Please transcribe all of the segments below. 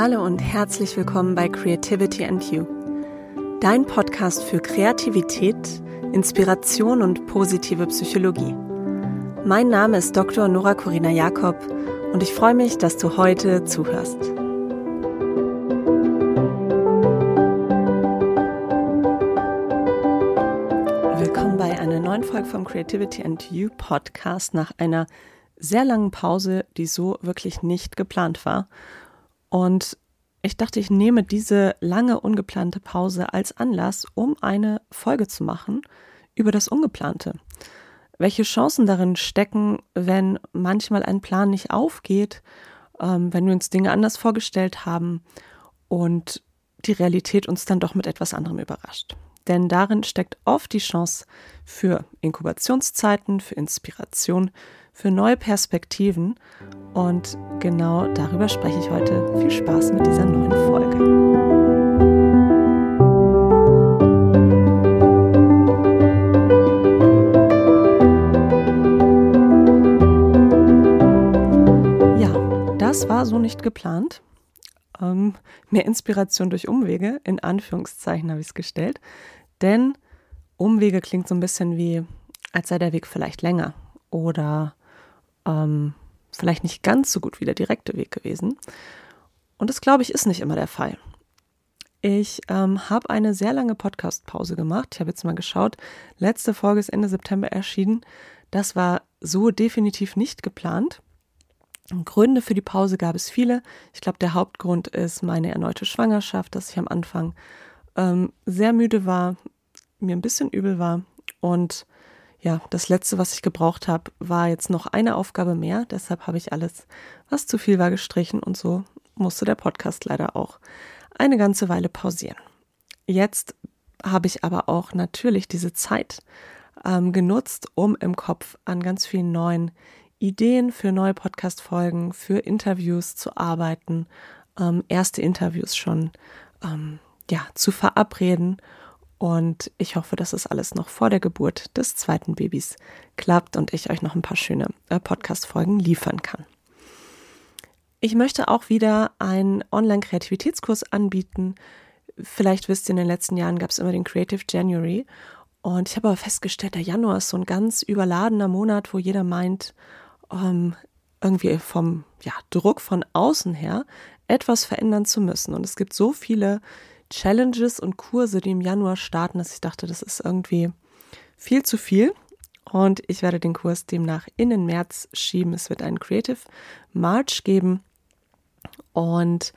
Hallo und herzlich willkommen bei Creativity and You, dein Podcast für Kreativität, Inspiration und positive Psychologie. Mein Name ist Dr. Nora Corina Jakob und ich freue mich, dass du heute zuhörst. Willkommen bei einer neuen Folge vom Creativity and You Podcast nach einer sehr langen Pause, die so wirklich nicht geplant war und ich dachte, ich nehme diese lange ungeplante Pause als Anlass, um eine Folge zu machen über das Ungeplante. Welche Chancen darin stecken, wenn manchmal ein Plan nicht aufgeht, ähm, wenn wir uns Dinge anders vorgestellt haben und die Realität uns dann doch mit etwas anderem überrascht. Denn darin steckt oft die Chance für Inkubationszeiten, für Inspiration, für neue Perspektiven. Und genau darüber spreche ich heute. Viel Spaß mit dieser neuen Folge. Ja, das war so nicht geplant. Ähm, mehr Inspiration durch Umwege, in Anführungszeichen habe ich es gestellt. Denn Umwege klingt so ein bisschen wie, als sei der Weg vielleicht länger oder ähm, vielleicht nicht ganz so gut wie der direkte Weg gewesen. Und das, glaube ich, ist nicht immer der Fall. Ich ähm, habe eine sehr lange Podcast-Pause gemacht. Ich habe jetzt mal geschaut. Letzte Folge ist Ende September erschienen. Das war so definitiv nicht geplant. Gründe für die Pause gab es viele. Ich glaube, der Hauptgrund ist meine erneute Schwangerschaft, dass ich am Anfang ähm, sehr müde war, mir ein bisschen übel war und ja, das letzte, was ich gebraucht habe, war jetzt noch eine Aufgabe mehr. Deshalb habe ich alles, was zu viel war, gestrichen und so musste der Podcast leider auch eine ganze Weile pausieren. Jetzt habe ich aber auch natürlich diese Zeit ähm, genutzt, um im Kopf an ganz vielen neuen Ideen für neue Podcast-Folgen, für Interviews zu arbeiten, ähm, erste Interviews schon ähm, ja, zu verabreden und ich hoffe, dass es alles noch vor der Geburt des zweiten Babys klappt und ich euch noch ein paar schöne äh, Podcast-Folgen liefern kann. Ich möchte auch wieder einen Online-Kreativitätskurs anbieten. Vielleicht wisst ihr, in den letzten Jahren gab es immer den Creative January. Und ich habe aber festgestellt, der Januar ist so ein ganz überladener Monat, wo jeder meint, ähm, irgendwie vom ja, Druck von außen her etwas verändern zu müssen. Und es gibt so viele Challenges und Kurse, die im Januar starten, dass ich dachte, das ist irgendwie viel zu viel. Und ich werde den Kurs demnach in den März schieben. Es wird einen Creative March geben. Und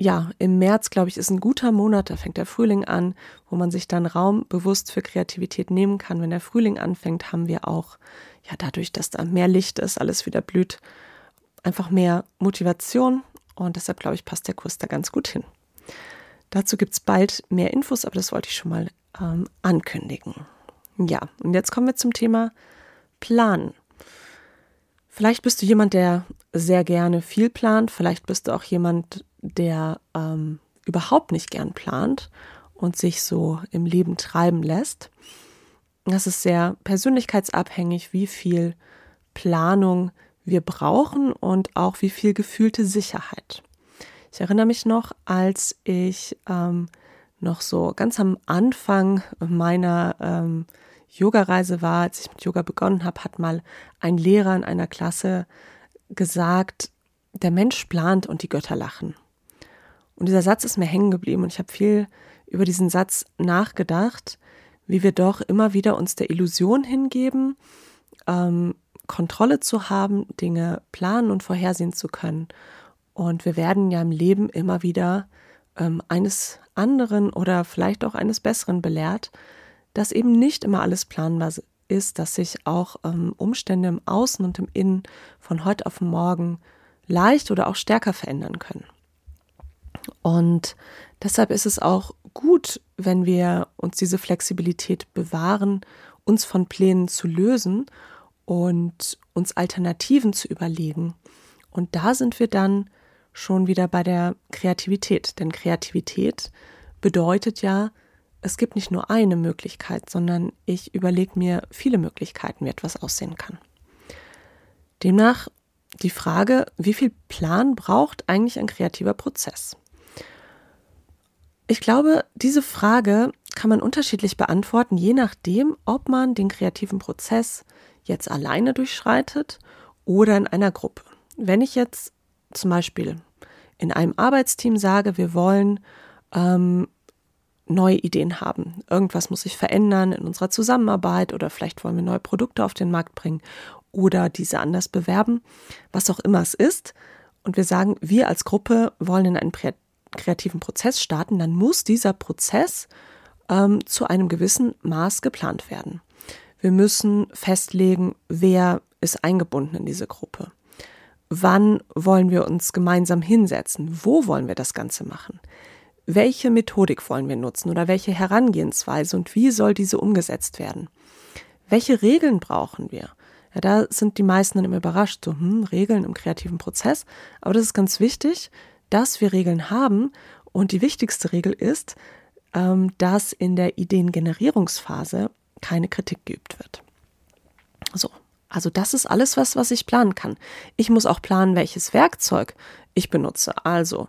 ja, im März, glaube ich, ist ein guter Monat. Da fängt der Frühling an, wo man sich dann Raum bewusst für Kreativität nehmen kann. Wenn der Frühling anfängt, haben wir auch, ja, dadurch, dass da mehr Licht ist, alles wieder blüht, einfach mehr Motivation. Und deshalb, glaube ich, passt der Kurs da ganz gut hin. Dazu gibt es bald mehr Infos, aber das wollte ich schon mal ähm, ankündigen. Ja, und jetzt kommen wir zum Thema Planen. Vielleicht bist du jemand, der sehr gerne viel plant. Vielleicht bist du auch jemand, der ähm, überhaupt nicht gern plant und sich so im Leben treiben lässt. Das ist sehr persönlichkeitsabhängig, wie viel Planung wir brauchen und auch wie viel gefühlte Sicherheit. Ich erinnere mich noch, als ich ähm, noch so ganz am Anfang meiner ähm, Yoga-Reise war, als ich mit Yoga begonnen habe, hat mal ein Lehrer in einer Klasse gesagt, der Mensch plant und die Götter lachen. Und dieser Satz ist mir hängen geblieben und ich habe viel über diesen Satz nachgedacht, wie wir doch immer wieder uns der Illusion hingeben, ähm, Kontrolle zu haben, Dinge planen und vorhersehen zu können. Und wir werden ja im Leben immer wieder ähm, eines anderen oder vielleicht auch eines Besseren belehrt, dass eben nicht immer alles planbar ist, dass sich auch ähm, Umstände im Außen und im Innen von heute auf morgen leicht oder auch stärker verändern können. Und deshalb ist es auch gut, wenn wir uns diese Flexibilität bewahren, uns von Plänen zu lösen und uns Alternativen zu überlegen. Und da sind wir dann schon wieder bei der Kreativität. Denn Kreativität bedeutet ja, es gibt nicht nur eine Möglichkeit, sondern ich überlege mir viele Möglichkeiten, wie etwas aussehen kann. Demnach die Frage, wie viel Plan braucht eigentlich ein kreativer Prozess? Ich glaube, diese Frage kann man unterschiedlich beantworten, je nachdem, ob man den kreativen Prozess jetzt alleine durchschreitet oder in einer Gruppe. Wenn ich jetzt zum Beispiel in einem Arbeitsteam sage, wir wollen ähm, neue Ideen haben. Irgendwas muss sich verändern in unserer Zusammenarbeit oder vielleicht wollen wir neue Produkte auf den Markt bringen oder diese anders bewerben, was auch immer es ist. Und wir sagen, wir als Gruppe wollen in einen kreativen Prozess starten, dann muss dieser Prozess ähm, zu einem gewissen Maß geplant werden. Wir müssen festlegen, wer ist eingebunden in diese Gruppe. Wann wollen wir uns gemeinsam hinsetzen? Wo wollen wir das Ganze machen? welche Methodik wollen wir nutzen oder welche Herangehensweise und wie soll diese umgesetzt werden? Welche Regeln brauchen wir? Ja, da sind die meisten dann immer überrascht, so, hm, Regeln im kreativen Prozess. Aber das ist ganz wichtig, dass wir Regeln haben. Und die wichtigste Regel ist, ähm, dass in der Ideengenerierungsphase keine Kritik geübt wird. So. Also das ist alles was, was ich planen kann. Ich muss auch planen, welches Werkzeug ich benutze. Also,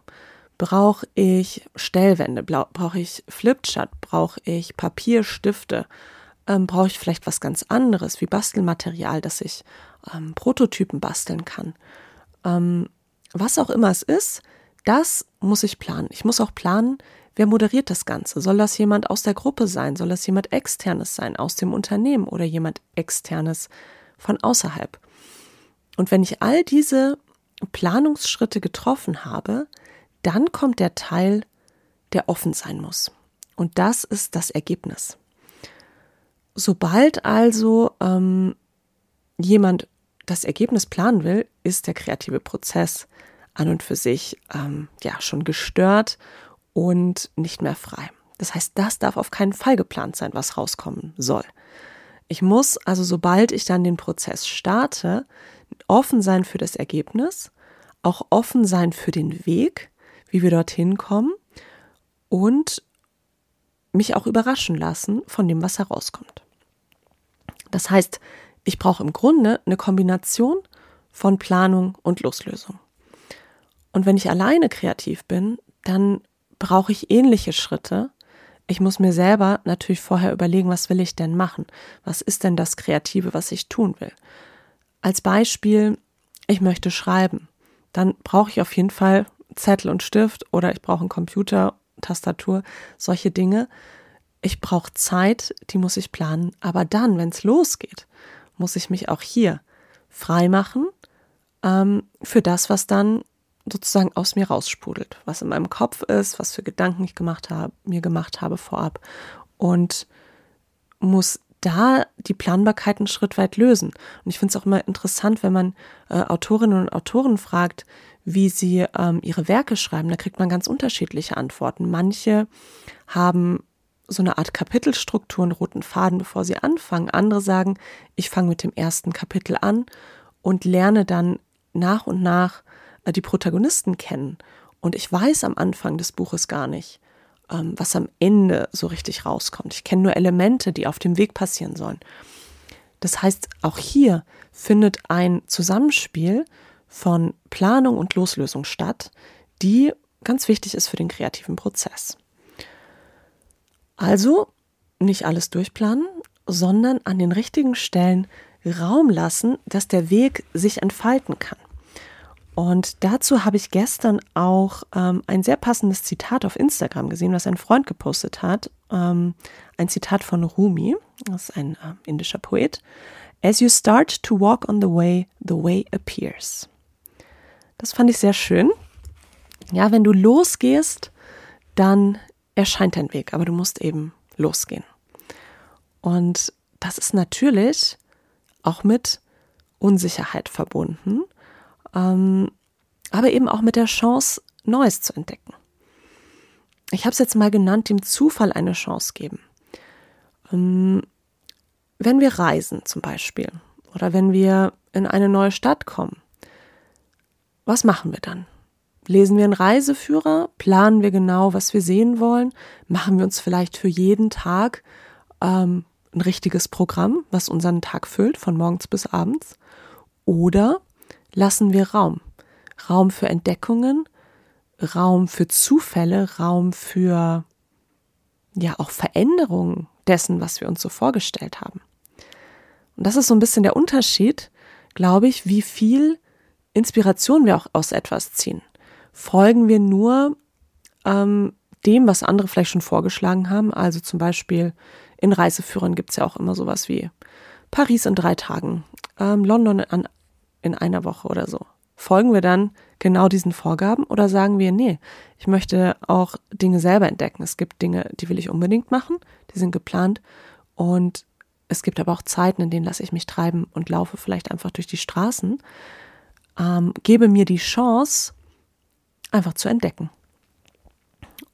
Brauche ich Stellwände? Brauche ich Flipchart? Brauche ich Papierstifte? Ähm, Brauche ich vielleicht was ganz anderes wie Bastelmaterial, dass ich ähm, Prototypen basteln kann? Ähm, was auch immer es ist, das muss ich planen. Ich muss auch planen, wer moderiert das Ganze? Soll das jemand aus der Gruppe sein? Soll das jemand externes sein aus dem Unternehmen oder jemand externes von außerhalb? Und wenn ich all diese Planungsschritte getroffen habe, dann kommt der Teil, der offen sein muss. Und das ist das Ergebnis. Sobald also ähm, jemand das Ergebnis planen will, ist der kreative Prozess an und für sich ähm, ja schon gestört und nicht mehr frei. Das heißt, das darf auf keinen Fall geplant sein, was rauskommen soll. Ich muss also, sobald ich dann den Prozess starte, offen sein für das Ergebnis, auch offen sein für den Weg, wie wir dorthin kommen und mich auch überraschen lassen von dem, was herauskommt. Das heißt, ich brauche im Grunde eine Kombination von Planung und Loslösung. Und wenn ich alleine kreativ bin, dann brauche ich ähnliche Schritte. Ich muss mir selber natürlich vorher überlegen, was will ich denn machen? Was ist denn das Kreative, was ich tun will? Als Beispiel, ich möchte schreiben. Dann brauche ich auf jeden Fall Zettel und Stift oder ich brauche einen Computer, Tastatur, solche Dinge. Ich brauche Zeit, die muss ich planen. Aber dann, wenn es losgeht, muss ich mich auch hier frei machen ähm, für das, was dann sozusagen aus mir raussprudelt, was in meinem Kopf ist, was für Gedanken ich gemacht habe, mir gemacht habe vorab und muss da die Planbarkeit einen Schritt weit lösen. Und ich finde es auch immer interessant, wenn man äh, Autorinnen und Autoren fragt, wie sie ähm, ihre Werke schreiben. Da kriegt man ganz unterschiedliche Antworten. Manche haben so eine Art Kapitelstruktur, einen roten Faden, bevor sie anfangen. Andere sagen, ich fange mit dem ersten Kapitel an und lerne dann nach und nach die Protagonisten kennen. Und ich weiß am Anfang des Buches gar nicht, ähm, was am Ende so richtig rauskommt. Ich kenne nur Elemente, die auf dem Weg passieren sollen. Das heißt, auch hier findet ein Zusammenspiel von Planung und Loslösung statt, die ganz wichtig ist für den kreativen Prozess. Also nicht alles durchplanen, sondern an den richtigen Stellen Raum lassen, dass der Weg sich entfalten kann. Und dazu habe ich gestern auch ähm, ein sehr passendes Zitat auf Instagram gesehen, was ein Freund gepostet hat. Ähm, ein Zitat von Rumi, das ist ein äh, indischer Poet. As you start to walk on the way, the way appears. Das fand ich sehr schön. Ja, wenn du losgehst, dann erscheint dein Weg, aber du musst eben losgehen. Und das ist natürlich auch mit Unsicherheit verbunden, ähm, aber eben auch mit der Chance, Neues zu entdecken. Ich habe es jetzt mal genannt, dem Zufall eine Chance geben. Ähm, wenn wir reisen zum Beispiel oder wenn wir in eine neue Stadt kommen, was machen wir dann? Lesen wir einen Reiseführer? Planen wir genau, was wir sehen wollen? Machen wir uns vielleicht für jeden Tag ähm, ein richtiges Programm, was unseren Tag füllt, von morgens bis abends? Oder lassen wir Raum. Raum für Entdeckungen, Raum für Zufälle, Raum für ja auch Veränderungen dessen, was wir uns so vorgestellt haben. Und das ist so ein bisschen der Unterschied, glaube ich, wie viel Inspiration wir auch aus etwas ziehen. Folgen wir nur ähm, dem, was andere vielleicht schon vorgeschlagen haben. Also zum Beispiel in Reiseführern gibt es ja auch immer sowas wie Paris in drei Tagen, ähm, London an, in einer Woche oder so. Folgen wir dann genau diesen Vorgaben oder sagen wir, nee, ich möchte auch Dinge selber entdecken. Es gibt Dinge, die will ich unbedingt machen, die sind geplant und es gibt aber auch Zeiten, in denen lasse ich mich treiben und laufe vielleicht einfach durch die Straßen, ähm, gebe mir die Chance, einfach zu entdecken.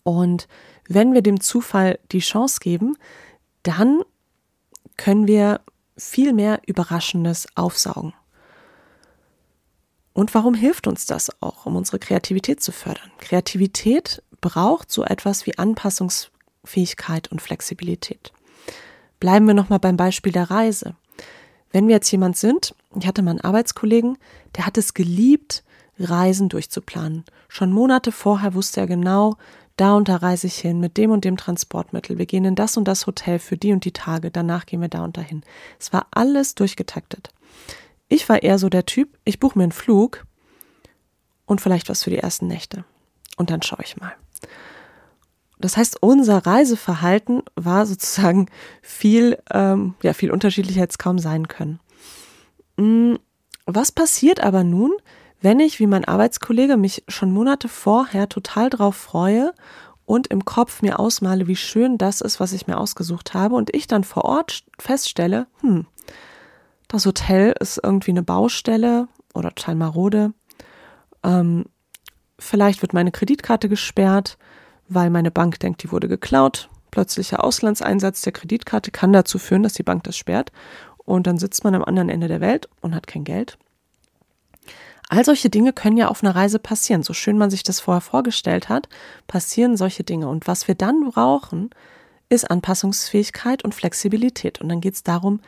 Und wenn wir dem Zufall die Chance geben, dann können wir viel mehr Überraschendes aufsaugen. Und warum hilft uns das auch, um unsere Kreativität zu fördern? Kreativität braucht so etwas wie Anpassungsfähigkeit und Flexibilität. Bleiben wir nochmal beim Beispiel der Reise. Wenn wir jetzt jemand sind, ich hatte mal einen Arbeitskollegen, der hat es geliebt, Reisen durchzuplanen. Schon Monate vorher wusste er genau, da und da reise ich hin mit dem und dem Transportmittel. Wir gehen in das und das Hotel für die und die Tage. Danach gehen wir da und dahin. Es war alles durchgetaktet. Ich war eher so der Typ, ich buche mir einen Flug und vielleicht was für die ersten Nächte. Und dann schaue ich mal. Das heißt, unser Reiseverhalten war sozusagen viel, ähm, ja, viel unterschiedlicher als kaum sein können. Mm, was passiert aber nun, wenn ich, wie mein Arbeitskollege, mich schon Monate vorher total drauf freue und im Kopf mir ausmale, wie schön das ist, was ich mir ausgesucht habe und ich dann vor Ort feststelle, hm, das Hotel ist irgendwie eine Baustelle oder total marode. Ähm, vielleicht wird meine Kreditkarte gesperrt, weil meine Bank denkt, die wurde geklaut. Plötzlicher Auslandseinsatz der Kreditkarte kann dazu führen, dass die Bank das sperrt. Und dann sitzt man am anderen Ende der Welt und hat kein Geld. All solche Dinge können ja auf einer Reise passieren. So schön man sich das vorher vorgestellt hat, passieren solche Dinge. Und was wir dann brauchen, ist Anpassungsfähigkeit und Flexibilität. Und dann geht es darum,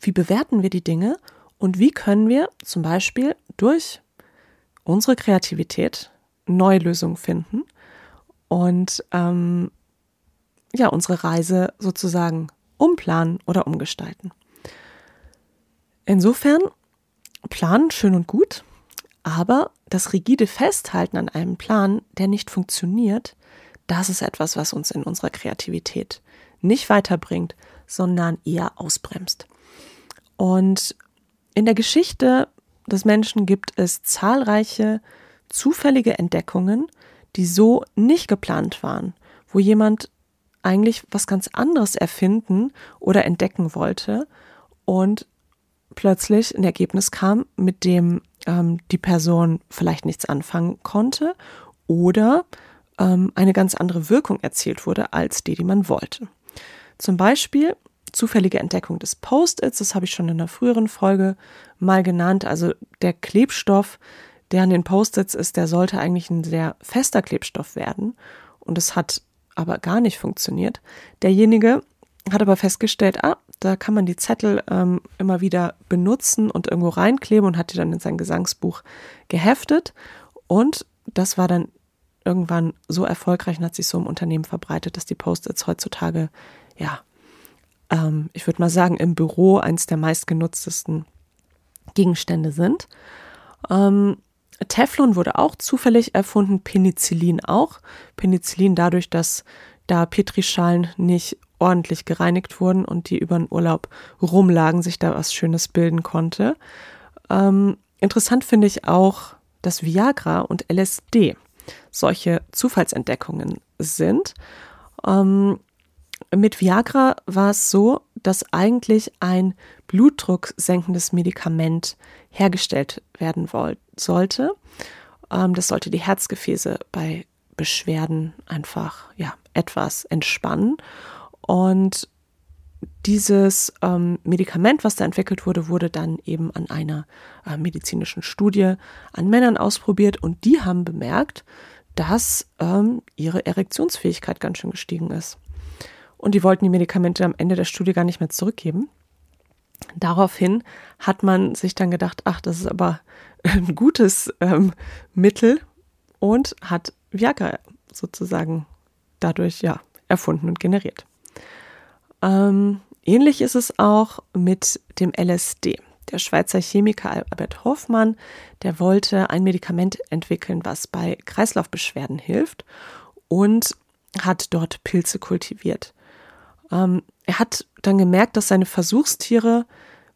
wie bewerten wir die Dinge und wie können wir zum Beispiel durch unsere Kreativität neue Lösungen finden und ähm, ja unsere Reise sozusagen umplanen oder umgestalten. Insofern planen schön und gut, aber das rigide Festhalten an einem Plan, der nicht funktioniert, das ist etwas, was uns in unserer Kreativität nicht weiterbringt, sondern eher ausbremst. Und in der Geschichte des Menschen gibt es zahlreiche zufällige Entdeckungen, die so nicht geplant waren, wo jemand eigentlich was ganz anderes erfinden oder entdecken wollte und plötzlich ein Ergebnis kam, mit dem ähm, die Person vielleicht nichts anfangen konnte oder ähm, eine ganz andere Wirkung erzielt wurde als die, die man wollte. Zum Beispiel zufällige Entdeckung des Post-its, das habe ich schon in einer früheren Folge mal genannt. Also der Klebstoff, der an den Post-its ist, der sollte eigentlich ein sehr fester Klebstoff werden. Und es hat aber gar nicht funktioniert. Derjenige hat aber festgestellt, ah, da kann man die Zettel ähm, immer wieder benutzen und irgendwo reinkleben und hat die dann in sein Gesangsbuch geheftet. Und das war dann irgendwann so erfolgreich und hat sich so im Unternehmen verbreitet, dass die Post-its heutzutage, ja, ähm, ich würde mal sagen, im Büro eines der meistgenutztesten Gegenstände sind. Ähm, Teflon wurde auch zufällig erfunden, Penicillin auch. Penicillin dadurch, dass da Petrischalen nicht ordentlich gereinigt wurden und die über den Urlaub rumlagen, sich da was Schönes bilden konnte. Ähm, interessant finde ich auch, dass Viagra und LSD solche Zufallsentdeckungen sind. Ähm, mit Viagra war es so, dass eigentlich ein blutdrucksenkendes Medikament hergestellt werden sollte. Ähm, das sollte die Herzgefäße bei Beschwerden einfach ja etwas entspannen. Und dieses ähm, Medikament, was da entwickelt wurde, wurde dann eben an einer äh, medizinischen Studie an Männern ausprobiert und die haben bemerkt, dass ähm, ihre Erektionsfähigkeit ganz schön gestiegen ist und die wollten die Medikamente am Ende der Studie gar nicht mehr zurückgeben. Daraufhin hat man sich dann gedacht, ach, das ist aber ein gutes ähm, Mittel und hat Viagra sozusagen dadurch ja erfunden und generiert. Ähm, ähnlich ist es auch mit dem LSD. Der Schweizer Chemiker Albert Hoffmann, der wollte ein Medikament entwickeln, was bei Kreislaufbeschwerden hilft und hat dort Pilze kultiviert. Ähm, er hat dann gemerkt, dass seine Versuchstiere,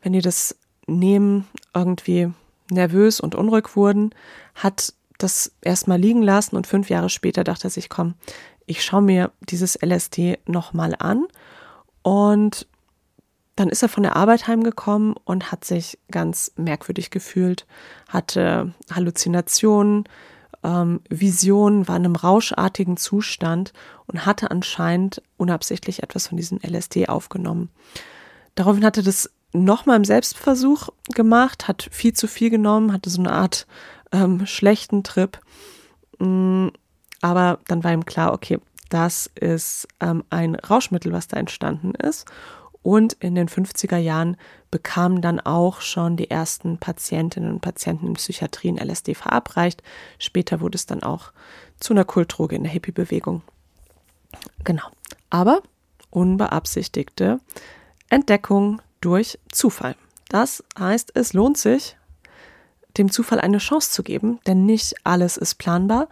wenn die das nehmen, irgendwie nervös und unruhig wurden, hat das erstmal liegen lassen und fünf Jahre später dachte er sich, komm, ich schaue mir dieses LSD nochmal an. Und dann ist er von der Arbeit heimgekommen und hat sich ganz merkwürdig gefühlt, hatte Halluzinationen, ähm, Visionen, war in einem rauschartigen Zustand und hatte anscheinend unabsichtlich etwas von diesem LSD aufgenommen. Daraufhin hatte das nochmal im Selbstversuch gemacht, hat viel zu viel genommen, hatte so eine Art ähm, schlechten Trip. Mm, aber dann war ihm klar, okay, das ist ähm, ein Rauschmittel, was da entstanden ist. Und in den 50er Jahren bekamen dann auch schon die ersten Patientinnen und Patienten in Psychiatrien LSD verabreicht. Später wurde es dann auch zu einer Kultdroge in der Hippie-Bewegung. Genau. Aber unbeabsichtigte Entdeckung durch Zufall. Das heißt, es lohnt sich, dem Zufall eine Chance zu geben, denn nicht alles ist planbar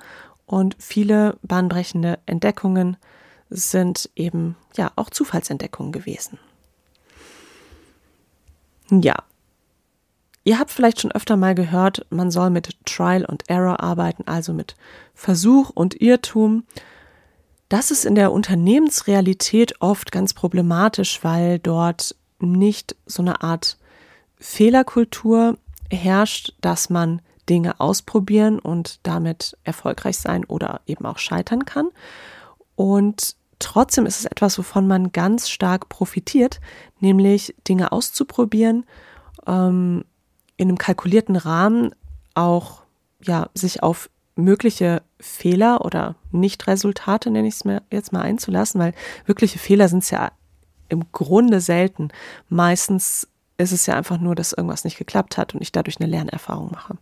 und viele bahnbrechende Entdeckungen sind eben ja auch Zufallsentdeckungen gewesen. Ja. Ihr habt vielleicht schon öfter mal gehört, man soll mit Trial und Error arbeiten, also mit Versuch und Irrtum. Das ist in der Unternehmensrealität oft ganz problematisch, weil dort nicht so eine Art Fehlerkultur herrscht, dass man Dinge ausprobieren und damit erfolgreich sein oder eben auch scheitern kann. Und trotzdem ist es etwas, wovon man ganz stark profitiert, nämlich Dinge auszuprobieren, ähm, in einem kalkulierten Rahmen auch ja, sich auf mögliche Fehler oder Nichtresultate, nenne ich es mir jetzt mal einzulassen, weil wirkliche Fehler sind es ja im Grunde selten. Meistens ist es ja einfach nur, dass irgendwas nicht geklappt hat und ich dadurch eine Lernerfahrung mache.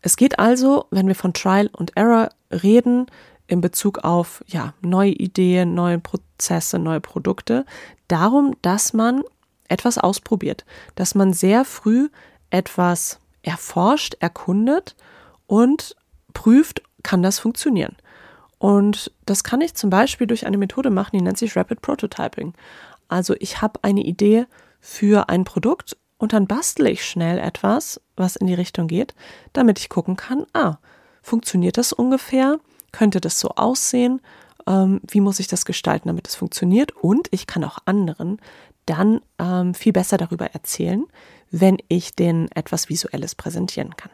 Es geht also, wenn wir von Trial und Error reden, in Bezug auf ja, neue Ideen, neue Prozesse, neue Produkte, darum, dass man etwas ausprobiert, dass man sehr früh etwas erforscht, erkundet und prüft, kann das funktionieren. Und das kann ich zum Beispiel durch eine Methode machen, die nennt sich Rapid Prototyping. Also ich habe eine Idee für ein Produkt und dann bastle ich schnell etwas, was in die Richtung geht, damit ich gucken kann, ah, funktioniert das ungefähr? Könnte das so aussehen? Ähm, wie muss ich das gestalten, damit es funktioniert? Und ich kann auch anderen dann ähm, viel besser darüber erzählen, wenn ich denen etwas Visuelles präsentieren kann.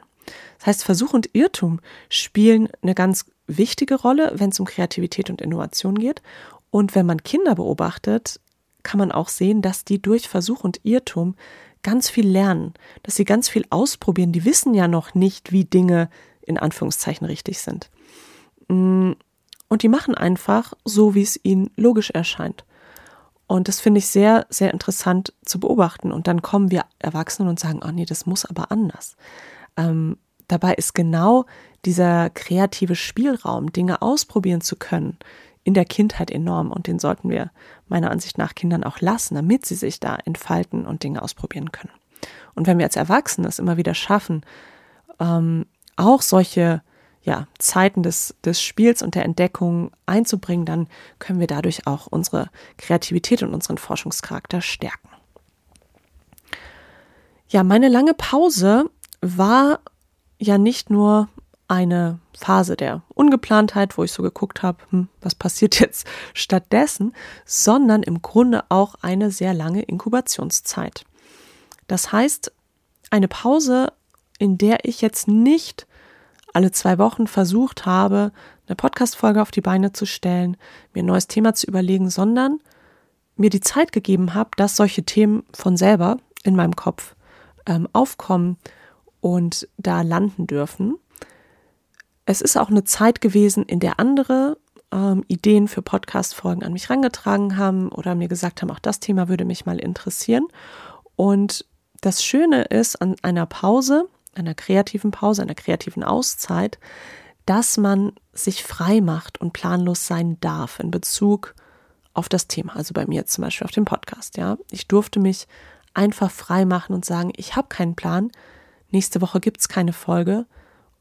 Das heißt, Versuch und Irrtum spielen eine ganz wichtige Rolle, wenn es um Kreativität und Innovation geht. Und wenn man Kinder beobachtet, kann man auch sehen, dass die durch Versuch und Irrtum ganz viel lernen, dass sie ganz viel ausprobieren. Die wissen ja noch nicht, wie Dinge in Anführungszeichen richtig sind. Mm, und die machen einfach so, wie es ihnen logisch erscheint. Und das finde ich sehr, sehr interessant zu beobachten. Und dann kommen wir Erwachsenen und sagen, oh nee, das muss aber anders. Ähm, dabei ist genau dieser kreative Spielraum, Dinge ausprobieren zu können, in der Kindheit enorm. Und den sollten wir meiner Ansicht nach Kindern auch lassen, damit sie sich da entfalten und Dinge ausprobieren können. Und wenn wir als Erwachsene es immer wieder schaffen, ähm, auch solche ja, Zeiten des, des Spiels und der Entdeckung einzubringen, dann können wir dadurch auch unsere Kreativität und unseren Forschungscharakter stärken. Ja, meine lange Pause war ja nicht nur eine Phase der Ungeplantheit, wo ich so geguckt habe, hm, was passiert jetzt stattdessen, sondern im Grunde auch eine sehr lange Inkubationszeit. Das heißt, eine Pause, in der ich jetzt nicht alle zwei Wochen versucht habe, eine Podcast-Folge auf die Beine zu stellen, mir ein neues Thema zu überlegen, sondern mir die Zeit gegeben habe, dass solche Themen von selber in meinem Kopf ähm, aufkommen und da landen dürfen. Es ist auch eine Zeit gewesen, in der andere ähm, Ideen für Podcast-Folgen an mich rangetragen haben oder mir gesagt haben, auch das Thema würde mich mal interessieren. Und das Schöne ist an einer Pause, einer kreativen Pause, einer kreativen Auszeit, dass man sich frei macht und planlos sein darf in Bezug auf das Thema. Also bei mir zum Beispiel auf dem Podcast. Ja, ich durfte mich einfach frei machen und sagen, ich habe keinen Plan. Nächste Woche gibt es keine Folge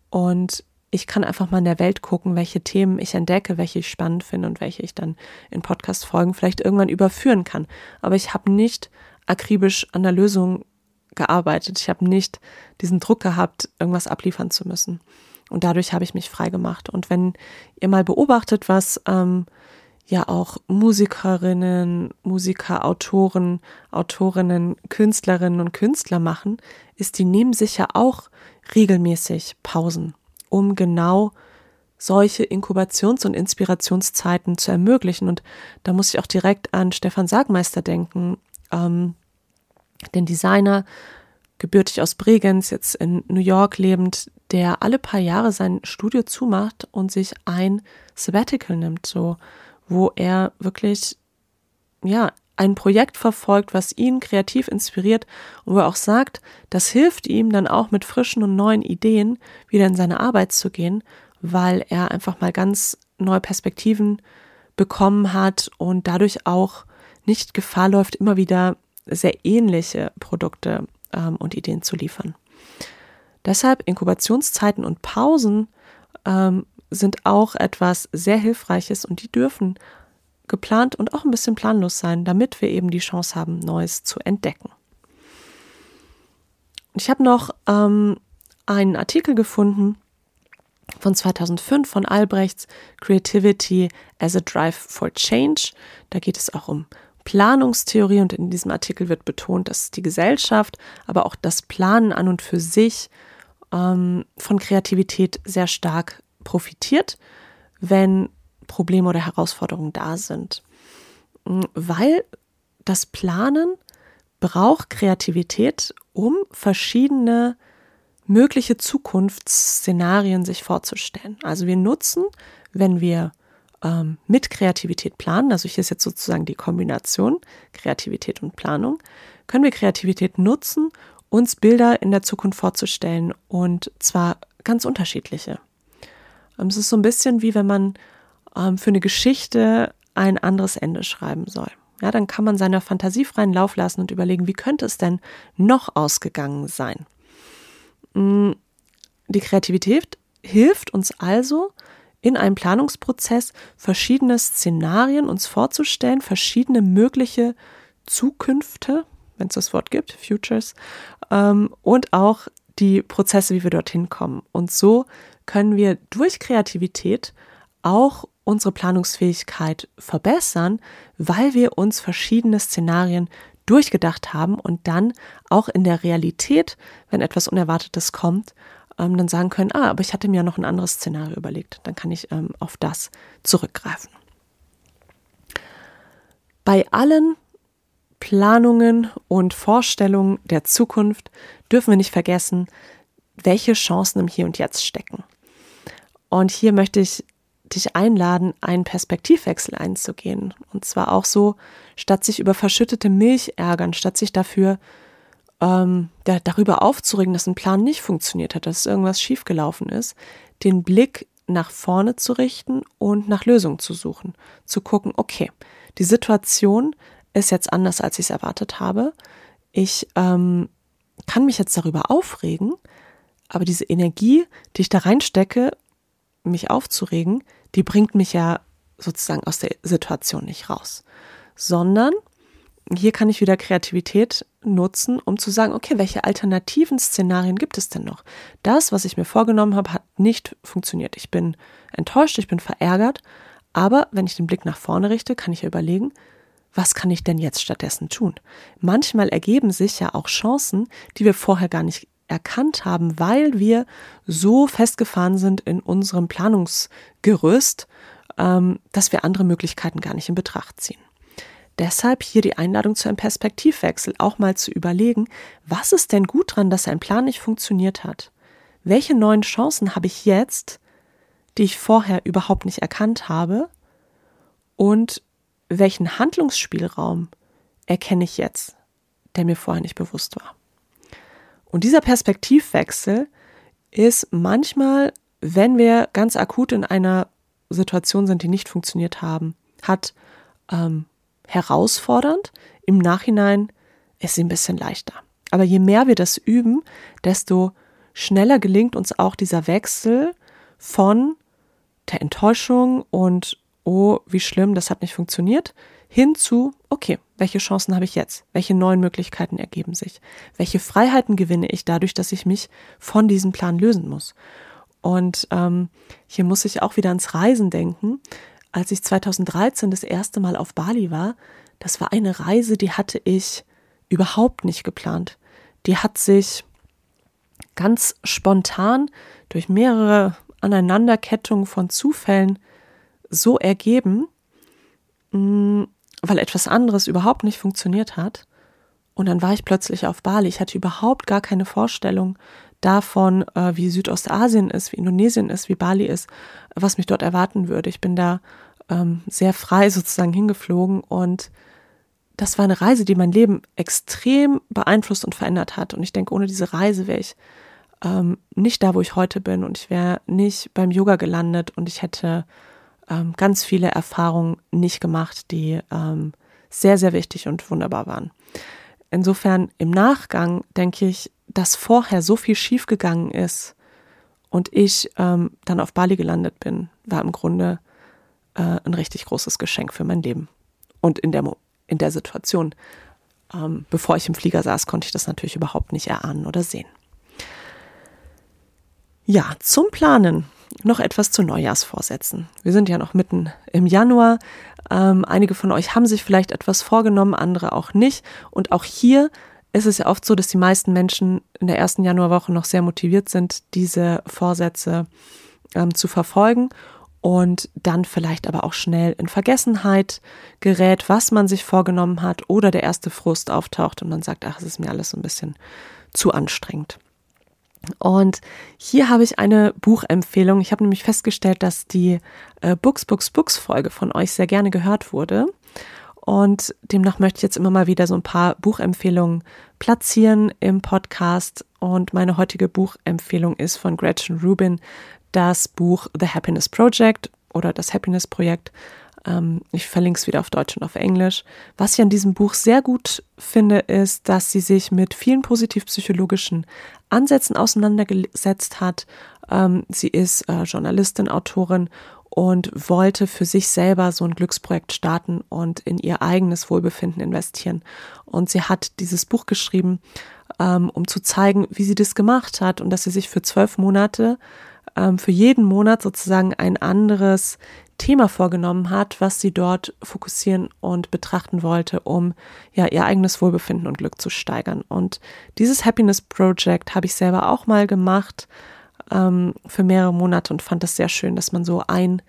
und ich kann einfach mal in der Welt gucken, welche Themen ich entdecke, welche ich spannend finde und welche ich dann in Podcast-Folgen vielleicht irgendwann überführen kann. Aber ich habe nicht akribisch an der Lösung gearbeitet. Ich habe nicht diesen Druck gehabt, irgendwas abliefern zu müssen. Und dadurch habe ich mich frei gemacht. Und wenn ihr mal beobachtet, was ähm, ja auch Musikerinnen, Musiker, Autoren, Autorinnen, Künstlerinnen und Künstler machen, ist, die nehmen sich ja auch regelmäßig Pausen um genau solche Inkubations- und Inspirationszeiten zu ermöglichen. Und da muss ich auch direkt an Stefan Sagmeister denken, ähm, den Designer, gebürtig aus Bregenz, jetzt in New York lebend, der alle paar Jahre sein Studio zumacht und sich ein Sabbatical nimmt, so, wo er wirklich, ja, ein Projekt verfolgt, was ihn kreativ inspiriert und wo er auch sagt, das hilft ihm dann auch mit frischen und neuen Ideen wieder in seine Arbeit zu gehen, weil er einfach mal ganz neue Perspektiven bekommen hat und dadurch auch nicht Gefahr läuft, immer wieder sehr ähnliche Produkte ähm, und Ideen zu liefern. Deshalb Inkubationszeiten und Pausen ähm, sind auch etwas sehr Hilfreiches und die dürfen geplant und auch ein bisschen planlos sein, damit wir eben die Chance haben, Neues zu entdecken. Ich habe noch ähm, einen Artikel gefunden von 2005 von Albrechts Creativity as a Drive for Change. Da geht es auch um Planungstheorie und in diesem Artikel wird betont, dass die Gesellschaft, aber auch das Planen an und für sich ähm, von Kreativität sehr stark profitiert, wenn Probleme oder Herausforderungen da sind. Mm, weil das Planen braucht Kreativität, um verschiedene mögliche Zukunftsszenarien sich vorzustellen. Also wir nutzen, wenn wir ähm, mit Kreativität planen, also hier ist jetzt sozusagen die Kombination Kreativität und Planung, können wir Kreativität nutzen, uns Bilder in der Zukunft vorzustellen und zwar ganz unterschiedliche. Ähm, es ist so ein bisschen wie wenn man ähm, für eine Geschichte ein anderes Ende schreiben soll. Ja, dann kann man seiner Fantasie freien Lauf lassen und überlegen, wie könnte es denn noch ausgegangen sein. Mm, die Kreativität hilft uns also, in einem Planungsprozess verschiedene Szenarien uns vorzustellen, verschiedene mögliche Zukünfte, wenn es das Wort gibt, Futures, ähm, und auch die Prozesse, wie wir dorthin kommen. Und so können wir durch Kreativität auch unsere Planungsfähigkeit verbessern, weil wir uns verschiedene Szenarien durchgedacht haben und dann auch in der Realität, wenn etwas Unerwartetes kommt, ähm, dann sagen können, ah, aber ich hatte mir ja noch ein anderes Szenario überlegt. Dann kann ich ähm, auf das zurückgreifen. Bei allen Planungen und Vorstellungen der Zukunft dürfen wir nicht vergessen, welche Chancen im Hier und Jetzt stecken. Und hier möchte ich dich einladen, einen Perspektivwechsel einzugehen. Und zwar auch so, statt sich über verschüttete Milch ärgern, statt sich dafür ähm, da, darüber aufzuregen, dass ein Plan nicht funktioniert hat, dass irgendwas schiefgelaufen ist, den Blick nach vorne zu richten und nach Lösungen zu suchen. Zu gucken, okay, die Situation ist jetzt anders, als ich es erwartet habe. Ich ähm, kann mich jetzt darüber aufregen, aber diese Energie, die ich da reinstecke, mich aufzuregen, die bringt mich ja sozusagen aus der Situation nicht raus, sondern hier kann ich wieder Kreativität nutzen, um zu sagen, okay, welche alternativen Szenarien gibt es denn noch? Das, was ich mir vorgenommen habe, hat nicht funktioniert. Ich bin enttäuscht, ich bin verärgert, aber wenn ich den Blick nach vorne richte, kann ich ja überlegen, was kann ich denn jetzt stattdessen tun? Manchmal ergeben sich ja auch Chancen, die wir vorher gar nicht erkannt haben, weil wir so festgefahren sind in unserem Planungsgerüst, ähm, dass wir andere Möglichkeiten gar nicht in Betracht ziehen. Deshalb hier die Einladung zu einem Perspektivwechsel, auch mal zu überlegen, was ist denn gut dran, dass ein Plan nicht funktioniert hat? Welche neuen Chancen habe ich jetzt, die ich vorher überhaupt nicht erkannt habe? und welchen Handlungsspielraum erkenne ich jetzt, der mir vorher nicht bewusst war. Und dieser Perspektivwechsel ist manchmal, wenn wir ganz akut in einer Situation sind, die nicht funktioniert haben, hat ähm, herausfordernd. Im Nachhinein ist sie ein bisschen leichter. Aber je mehr wir das üben, desto schneller gelingt uns auch dieser Wechsel von der Enttäuschung und oh, wie schlimm, das hat nicht funktioniert, hin zu, okay, welche Chancen habe ich jetzt? Welche neuen Möglichkeiten ergeben sich? Welche Freiheiten gewinne ich dadurch, dass ich mich von diesem Plan lösen muss? Und ähm, hier muss ich auch wieder ans Reisen denken. Als ich 2013 das erste Mal auf Bali war, das war eine Reise, die hatte ich überhaupt nicht geplant. Die hat sich ganz spontan durch mehrere Aneinanderkettungen von Zufällen so ergeben, mm, weil etwas anderes überhaupt nicht funktioniert hat. Und dann war ich plötzlich auf Bali. Ich hatte überhaupt gar keine Vorstellung davon, äh, wie Südostasien ist, wie Indonesien ist, wie Bali ist, was mich dort erwarten würde. Ich bin da ähm, sehr frei sozusagen hingeflogen und das war eine Reise, die mein Leben extrem beeinflusst und verändert hat. Und ich denke, ohne diese Reise wäre ich ähm, nicht da, wo ich heute bin und ich wäre nicht beim Yoga gelandet und ich hätte ähm, ganz viele Erfahrungen nicht gemacht, die ähm, sehr, sehr wichtig und wunderbar waren. Insofern im Nachgang denke ich, dass vorher so viel schiefgegangen ist und ich ähm, dann auf Bali gelandet bin, war im Grunde äh, ein richtig großes Geschenk für mein Leben. Und in der, in der Situation, ähm, bevor ich im Flieger saß, konnte ich das natürlich überhaupt nicht erahnen oder sehen. Ja, zum Planen noch etwas zu Neujahrsvorsätzen. Wir sind ja noch mitten im Januar. Ähm, einige von euch haben sich vielleicht etwas vorgenommen, andere auch nicht. Und auch hier ist es ja oft so, dass die meisten Menschen in der ersten Januarwoche noch sehr motiviert sind, diese Vorsätze ähm, zu verfolgen und dann vielleicht aber auch schnell in Vergessenheit gerät, was man sich vorgenommen hat oder der erste Frust auftaucht und man sagt, ach, es ist mir alles so ein bisschen zu anstrengend. Und hier habe ich eine Buchempfehlung. Ich habe nämlich festgestellt, dass die äh, Books, Books, Books Folge von euch sehr gerne gehört wurde. Und demnach möchte ich jetzt immer mal wieder so ein paar Buchempfehlungen platzieren im Podcast. Und meine heutige Buchempfehlung ist von Gretchen Rubin das Buch The Happiness Project oder das Happiness Projekt. Ähm, ich verlinke es wieder auf Deutsch und auf Englisch. Was ich an diesem Buch sehr gut finde, ist, dass sie sich mit vielen positiv-psychologischen Ansätzen auseinandergesetzt hat. Ähm, sie ist äh, Journalistin, Autorin und wollte für sich selber so ein Glücksprojekt starten und in ihr eigenes Wohlbefinden investieren. Und sie hat dieses Buch geschrieben, ähm, um zu zeigen, wie sie das gemacht hat und dass sie sich für zwölf Monate ähm, für jeden Monat sozusagen ein anderes Thema vorgenommen hat, was sie dort fokussieren und betrachten wollte, um ja ihr eigenes Wohlbefinden und Glück zu steigern. Und dieses Happiness Project habe ich selber auch mal gemacht ähm, für mehrere Monate und fand das sehr schön, dass man so ein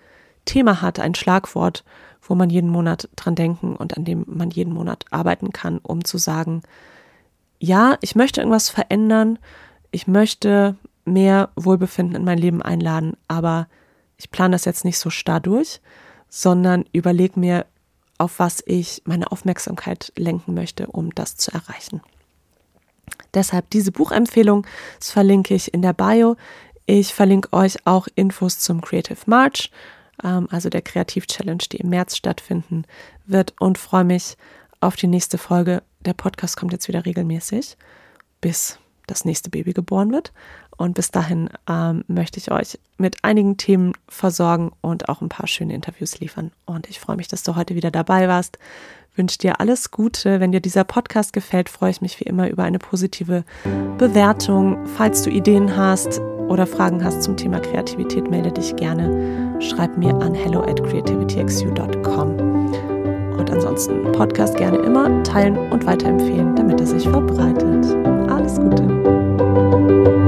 Thema hat, ein Schlagwort, wo man jeden Monat dran denken und an dem man jeden Monat arbeiten kann, um zu sagen, ja, ich möchte irgendwas verändern, ich möchte mehr Wohlbefinden in mein Leben einladen, aber ich plane das jetzt nicht so starr durch, sondern überlege mir, auf was ich meine Aufmerksamkeit lenken möchte, um das zu erreichen. Deshalb diese Buchempfehlung, das verlinke ich in der Bio. Ich verlinke euch auch Infos zum Creative March, ähm, also der Kreativ-Challenge, die im März stattfinden wird und freue mich auf die nächste Folge. Der Podcast kommt jetzt wieder regelmäßig, bis das nächste Baby geboren wird. Und bis dahin ähm, möchte ich euch mit einigen Themen versorgen und auch ein paar schöne Interviews liefern. Und ich freue mich, dass du heute wieder dabei warst. Wünsche dir alles Gute. Wenn dir dieser Podcast gefällt, freue ich mich wie immer über eine positive Bewertung. Falls du Ideen hast oder Fragen hast zum Thema Kreativität, melde dich gerne. Schreib mir an hello at creativityxu.com. Und ansonsten Podcast gerne immer teilen und weiterempfehlen, damit er sich verbreitet. Alles Gute.